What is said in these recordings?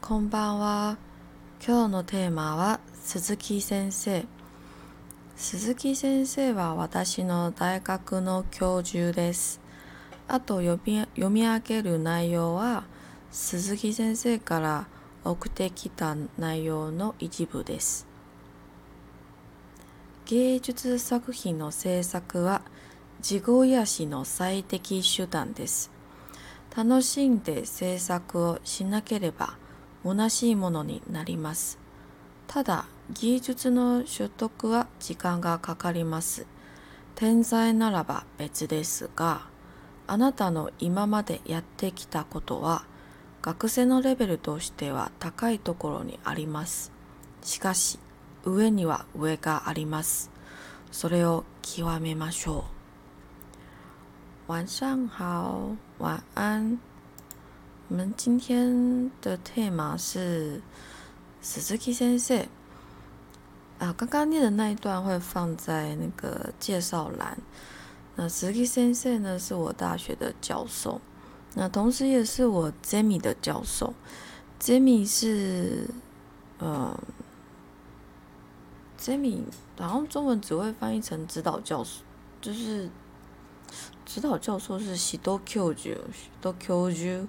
こんばんは。今日のテーマは鈴木先生。鈴木先生は私の大学の教授です。あと読み読み上げる内容は鈴木先生から送ってきた内容の一部です。芸術作品の制作は自己癒しの最適手段です。楽しんで制作をしなければ虚しいものになります。ただ、技術の習得は時間がかかります。天才ならば別ですが、あなたの今までやってきたことは学生のレベルとしては高いところにあります。しかし、上には上があります。それを極めましょう。晚上好，晚安。我们今天的 tema 是 Suzuki 先生啊，刚刚念的那一段会放在那个介绍栏。那 Suzuki 先生呢，是我大学的教授，那同时也是我 Jamie 的教授。Jamie 是，嗯，Jamie 好像中文只会翻译成指导教授，就是指导教授是喜多 Q 九，喜多 Q 九。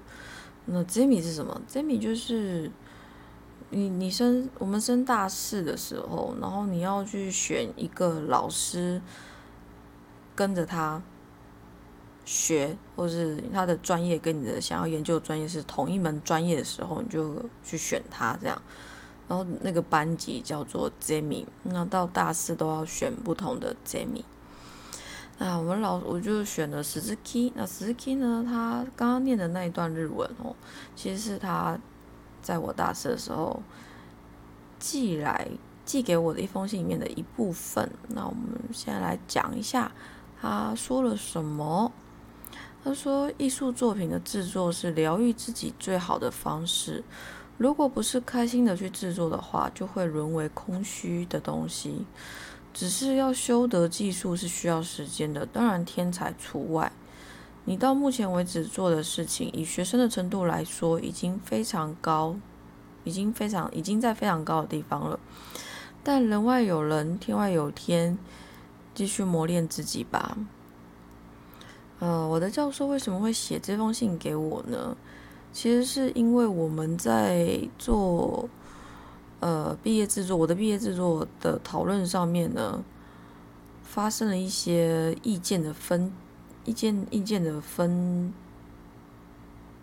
那 Jamie 是什么？Jamie 就是你你升我们升大四的时候，然后你要去选一个老师，跟着他学，或是他的专业跟你的想要研究的专业是同一门专业的时候，你就去选他这样。然后那个班级叫做 Jamie，那到大四都要选不同的 Jamie。那我们老我就选了十字 key，那十字 key 呢，他刚刚念的那一段日文哦，其实是他在我大四的时候寄来寄给我的一封信里面的一部分。那我们现在来讲一下他说了什么。他说，艺术作品的制作是疗愈自己最好的方式。如果不是开心的去制作的话，就会沦为空虚的东西。只是要修得技术是需要时间的，当然天才除外。你到目前为止做的事情，以学生的程度来说，已经非常高，已经非常已经在非常高的地方了。但人外有人，天外有天，继续磨练自己吧。呃，我的教授为什么会写这封信给我呢？其实是因为我们在做。呃，毕业制作，我的毕业制作的讨论上面呢，发生了一些意见的分，意见意见的分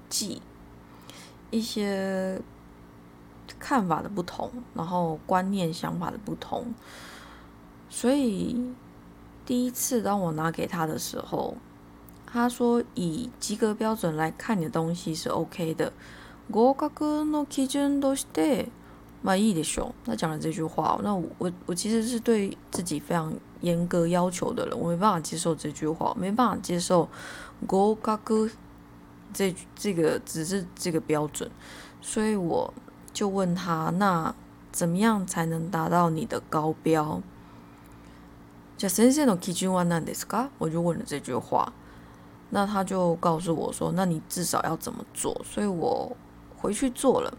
歧，一些看法的不同，然后观念想法的不同，所以第一次当我拿给他的时候，他说以及格标准来看你的东西是 OK 的。合格の基準として 满意的熊，他讲了这句话，那我我我其实是对自己非常严格要求的人，我没办法接受这句话，没办法接受合格这这个只是这个标准，所以我就问他，那怎么样才能达到你的高标？じゃ先生の基準は何ですか？我就问了这句话，那他就告诉我说，那你至少要怎么做？所以我回去做了。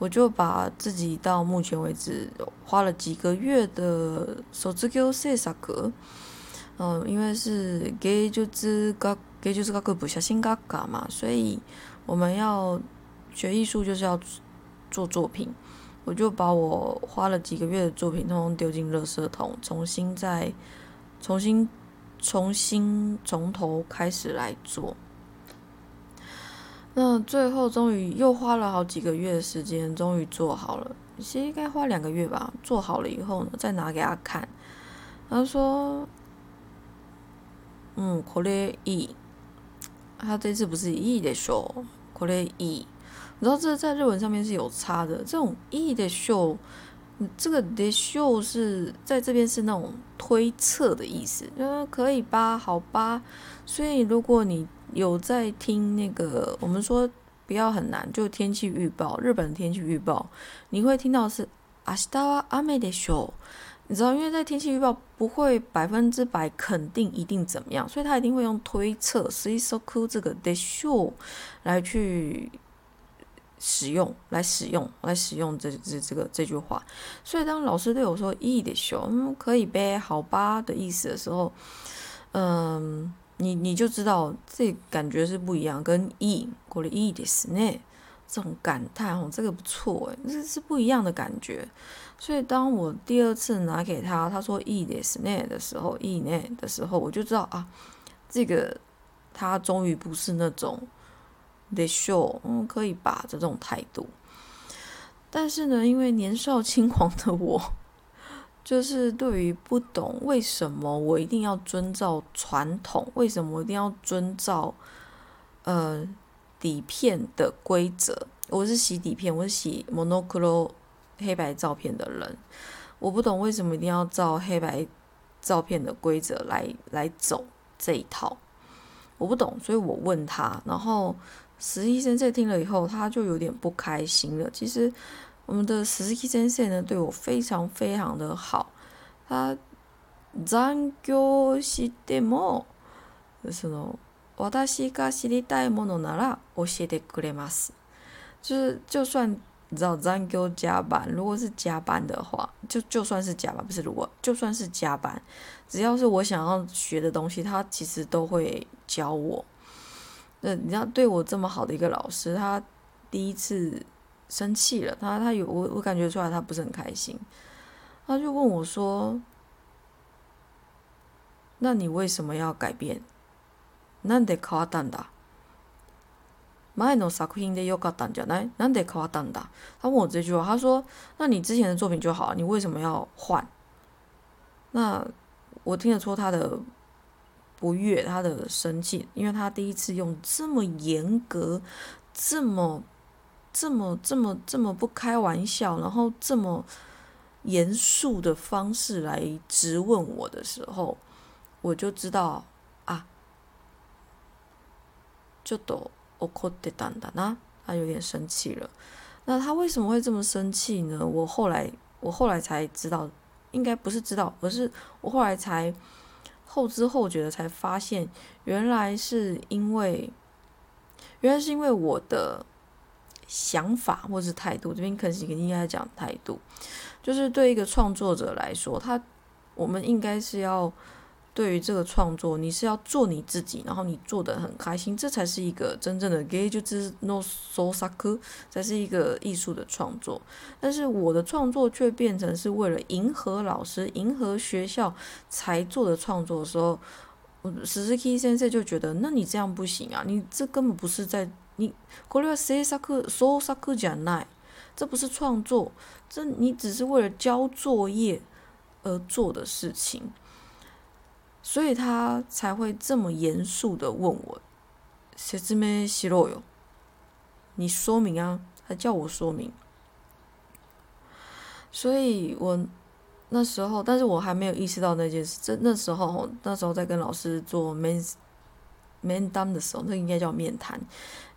我就把自己到目前为止花了几个月的手指给制作，嗯，因为是给就是学给就是搞个不小新嘎嘎嘛，所以我们要学艺术就是要做作品。我就把我花了几个月的作品通通丢进垃圾桶，重新再重新重新从头开始来做。那最后终于又花了好几个月的时间，终于做好了。其实应该花两个月吧。做好了以后呢，再拿给他看。他说：“嗯，これいい。”他这次不是いいでしょう，これいい。你知道这在日文上面是有差的。这种いいでしょう，这个でしょう是在这边是那种推测的意思，就可以吧，好吧。所以如果你 有在听那个，我们说不要很难，就天气预报，日本天气预报，你会听到是明日は雨でしょう。你知道，因为在天气预报不会百分之百肯定一定怎么样，所以他一定会用推测 s 以 so cool 这个でしょう来去 使用，来使用，来使用这这这个这句话。所以当老师对我说“いいでしょ”，嗯，可以呗，好吧的意思的时候，嗯， 你你就知道这感觉是不一样，跟“いい”过了“いいですね”这种感叹哦，这个不错诶，这是不一样的感觉。所以当我第二次拿给他，他说“いいですね”的时候，“いいね”的时候，我就知道啊，这个他终于不是那种。得秀，嗯，可以吧？这种态度。但是呢，因为年少轻狂的我， 就是对于不懂为什么我一定要遵照传统，为什么我一定要遵照呃底片的规则。我是洗底片，我是洗 monochrome 黑白照片的人，我不懂为什么一定要照黑白照片的规则来来走这一套，我不懂，所以我问他，然后。实习生在听了以后，他就有点不开心了。其实，我们的实习生呢，对我非常非常的好。他残業しても、その私が知りたいものなら教えてくれます。就是，就算你知道残業加班，如果是加班的话，就就算是加班，不是如果就算是加班，只要是我想要学的东西，他其实都会教我。那你知道对我这么好的一个老师，他第一次 生气了，他他有我我感觉出来他不是很开心，他就问我说：“那你为什么要改变？なんで変わったんだ？前の作品で良かったんじゃない？なんで変わったんだ？”他问我这句话，他说：“那你之前的作品就好，你为什么要换？”那我听得出他的。不悦，他的生气，因为他第一次用这么严格、这么、 这么、这么、这么不开玩笑，然后这么严肃的方式来质问我的时候，我就知道啊，就都我哭得淡淡啊，他有点生气了。那他为什么会这么生气呢？我后来，我后来才知道，应该不是知道，而是我后来才。后知后觉的才发现，原来是因为，原来是因为我的想法或是态度，这边肯定肯定应该讲态度，就是对一个创作者来说，他我们应该是要。对于这个创作，你是要做你自己，然后你做的很开心，这才是一个真正的 gay 就是 no so sak 才是一个艺术的创作。但是我的创作却变成是为了迎合老师、迎合学校才做的创作的时候，我十四 K 先生就觉得，那你这样不行啊，你这根本不是在你これは制作創作じゃない，这不是创作，这你只是为了交作业而做的事情。所以他才会这么严肃的问我：“谁子没洗肉哟？你说明啊！”他叫我说明。所以我那时候，但是我还没有意识到那件事。这那时候，那时候在跟老师做面 面谈的时候，那应该叫面谈。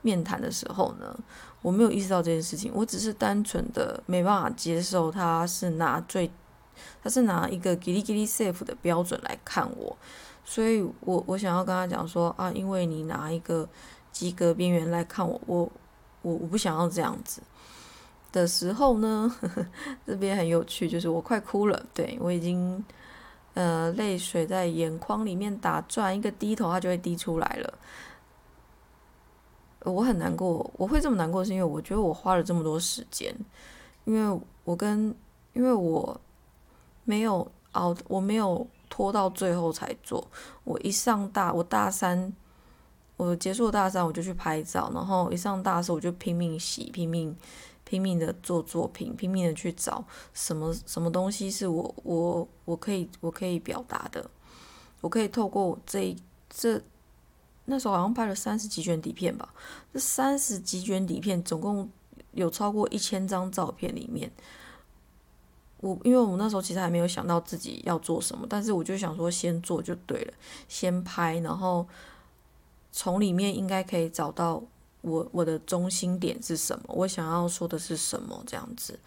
面谈的时候呢，我没有意识到这件事情。我只是单纯的没办法接受他是拿最。他是拿一个 gili gili safe 的标准来看我，所以我我想要跟他讲说啊，因为你拿一个及格边缘来看我，我我我不想要这样子的时候呢，呵 呵这边很有趣，就是我快哭了，对我已经呃泪水在眼眶里面打转，一个低头它就会滴出来了，我很难过，我会这么难过是因为我觉得我花了这么多时间，因为我跟因为我。没有熬，我没有拖到最后才做。我一上大，我大三，我结束大三我就去拍照，然后一上大四我就拼命洗，拼命拼命的做作品，拼命的去找什么什么东西是我我我可以我可以表达的，我可以透过这这那时候好像拍了三十几卷底片吧，这三十几卷底片总共有超过一千张照片里面。我因为我那时候其实还没有想到自己要做什么，但是我就想说先做就对了，先拍，然后从里面应该可以找到我我的中心点是什么，我想要说的是什么这样子。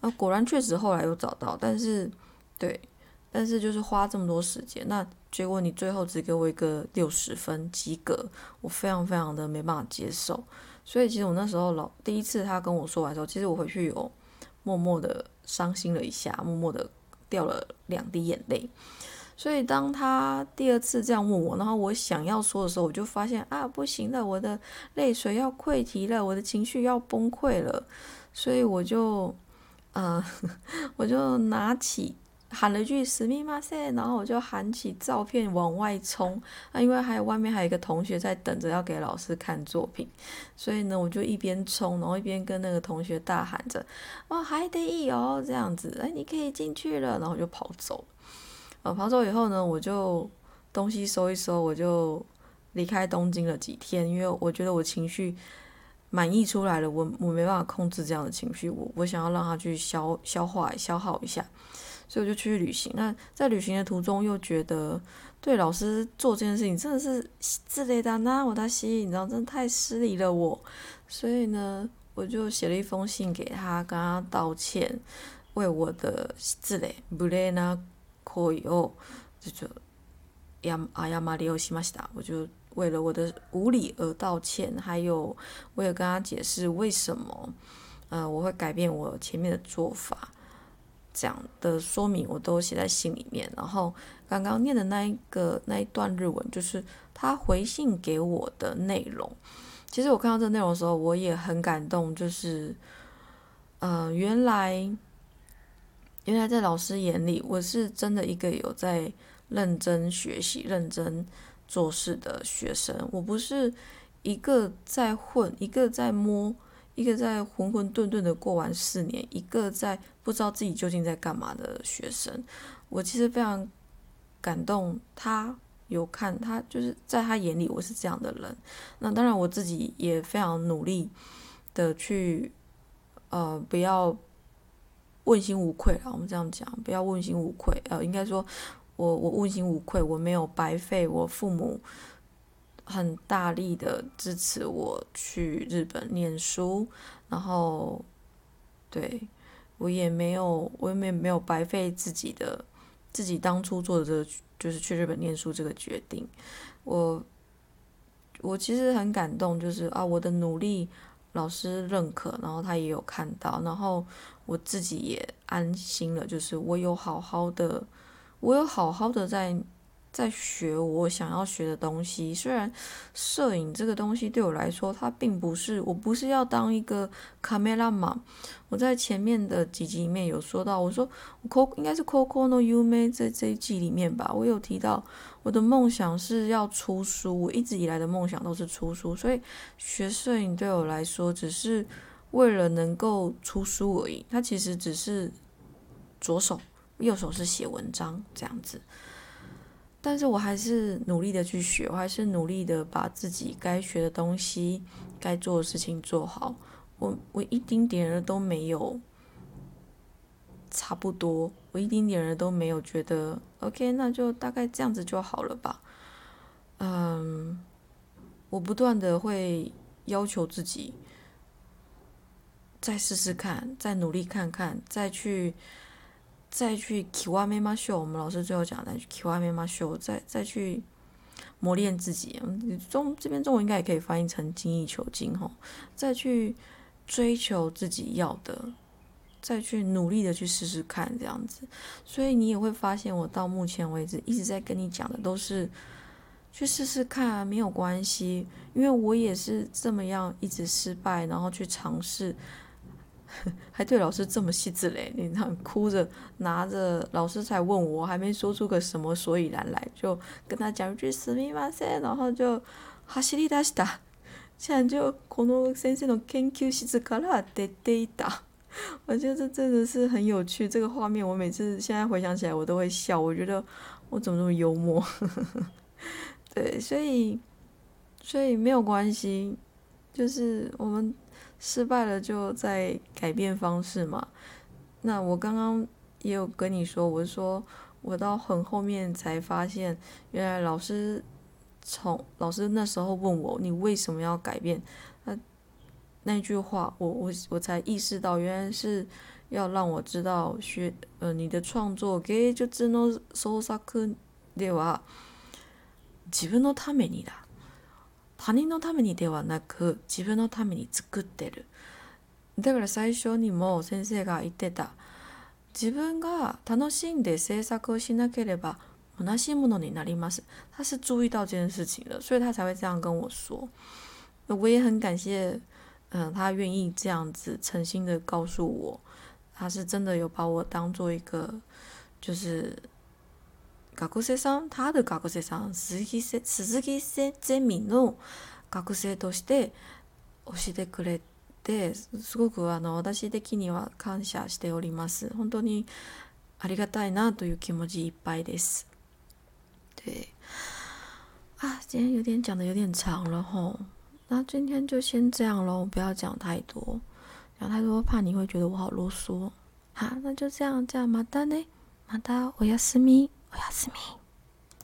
啊，果然确实后来有找到，但是对，但是就是花这么多时间，那结果你最后只给我一个六十分及格，我非常非常的没办法接受，所以其实我那时候老第一次他跟我说完之后，其实我回去有默默的伤心了一下，默默的掉了两滴眼泪。所以当他第二次这样问我，然后我想要说的时候，我就发现啊，不行了，我的泪水要溃堤了，我的情绪要崩溃了，所以我就，呃，我就拿起喊了一句“死密马塞”，然后我就喊起照片往外冲啊，因为还有外面还有一个同学在等着要给老师看作品，所以呢，我就一边冲，然后一边跟那个同学大喊着：“哇，还得意哦，这样子，哎，你可以进去了。”然后我就跑走。呃，跑走以后呢，我就东西收一收，我就离开东京了几天，因为我觉得我情绪满溢出来了，我我没办法控制这样的情绪，我我想要让它去消消化消耗一下，所以我就去旅行。那在旅行的途中，又觉得对老师做这件事情真的是自雷达那我的心，你知道，真的太失礼了我，所以呢，我就写了一封信给他，跟他道歉，为我的自雷不雷呢。可以哦，这就呀啊呀马里奥西马西达，我就为了我的无理而道歉，还有我也跟他解释为什么，呃，我会改变我前面的做法，这样的说明我都写在信里面。然后刚刚念的那一个那一段日文，就是他回信给我的内容。其实我看到这内容的时候，我也很感动，就是，呃，原来。原来在老师眼里，我是真的一个有在认真学习、认真做事的学生。我不是一个在混、一个在摸、一个在浑浑沌沌的过完四年、一个在不知道自己究竟在干嘛的学生。我其实非常感动，他有看他，就是在他眼里我是这样的人。那当然，我自己也非常努力的去，呃，不要。问心无愧啊！我们这样讲，不要问心无愧。呃，应该说，我我问心无愧，我没有白费我父母很大力的支持我去日本念书，然后，对我也没有，我也没没有白费自己的自己当初做的这个，就是去日本念书这个决定。我我其实很感动，就是啊，我的努力老师认可，然后他也有看到，然后。我自己也安心了，就是我有好好的，我有好好的在在学我想要学的东西。虽然摄影这个东西对我来说，它并不是，我不是要当一个 camera man。我在前面的几集里面有说到，我说我 Co 应该是 Coco no Yume 在这一季里面吧，我有提到我的梦想是要出书，我一直以来的梦想都是出书，所以学摄影对我来说只是。为了能够出书而已，它其实只是左手，右手是写文章这样子。但是我还是努力的去学，我还是努力的把自己该学的东西、该做的事情做好。我我一丁点儿都没有差不多，我一丁点儿都没有觉得 OK，那就大概这样子就好了吧。嗯，我不断的会要求自己。再试试看，再努力看看，再去，再去 Kiwame Ma Show。我们老师最后讲的 Kiwame Ma Show，再再去磨练自己。中这边中文应该也可以翻译成精益求精吼，再去追求自己要的，再去努力的去试试看这样子。所以你也会发现，我到目前为止一直在跟你讲的都是去试试看，啊没有关系，因为我也是这么样一直失败，然后去尝试。还对老师这么细致嘞！你看，哭着拿着，老师才问我，还没说出个什么所以然来，就跟他讲一句“すみません”，然后就走り出した。现在就この先生の研究室から出ていた。我觉得真的是很有趣，这个画面我每次现在回想起来我都会笑。我觉得我怎么那么幽默？对，所以所以没有关系，就是我们。 失败了就在改变方式嘛。那我刚刚也有跟你说，我说我到很后面才发现，原来老师从老师那时候问我你为什么要改变，那那句话我我我才意识到，原来是要让我知道学呃你的创作给就只能 so では自分のためにだ。 他人のためにではなく自分のために作ってる。だから最初にも先生が言ってた自分が楽しんで制作をしなければ同じものになります。他是注意到这件事情的，所以他才会这样跟我说。我也很感谢，嗯，他愿意这样子诚心的告诉我，他是真的有把我当做一个，就是学生さん、他的学生さん、鈴木せ鈴木せゼミの学生として教えてくれて、すごくあの私的には感謝しております。本当にありがたいなという気持ちいっぱいです。对，啊，今天有点讲的有点长了吼。那今天就先这样喽，不要讲太多，讲太多怕你会觉得我好啰嗦。好，那就这样，这样，马达呢？马达，我要私密，我要私密。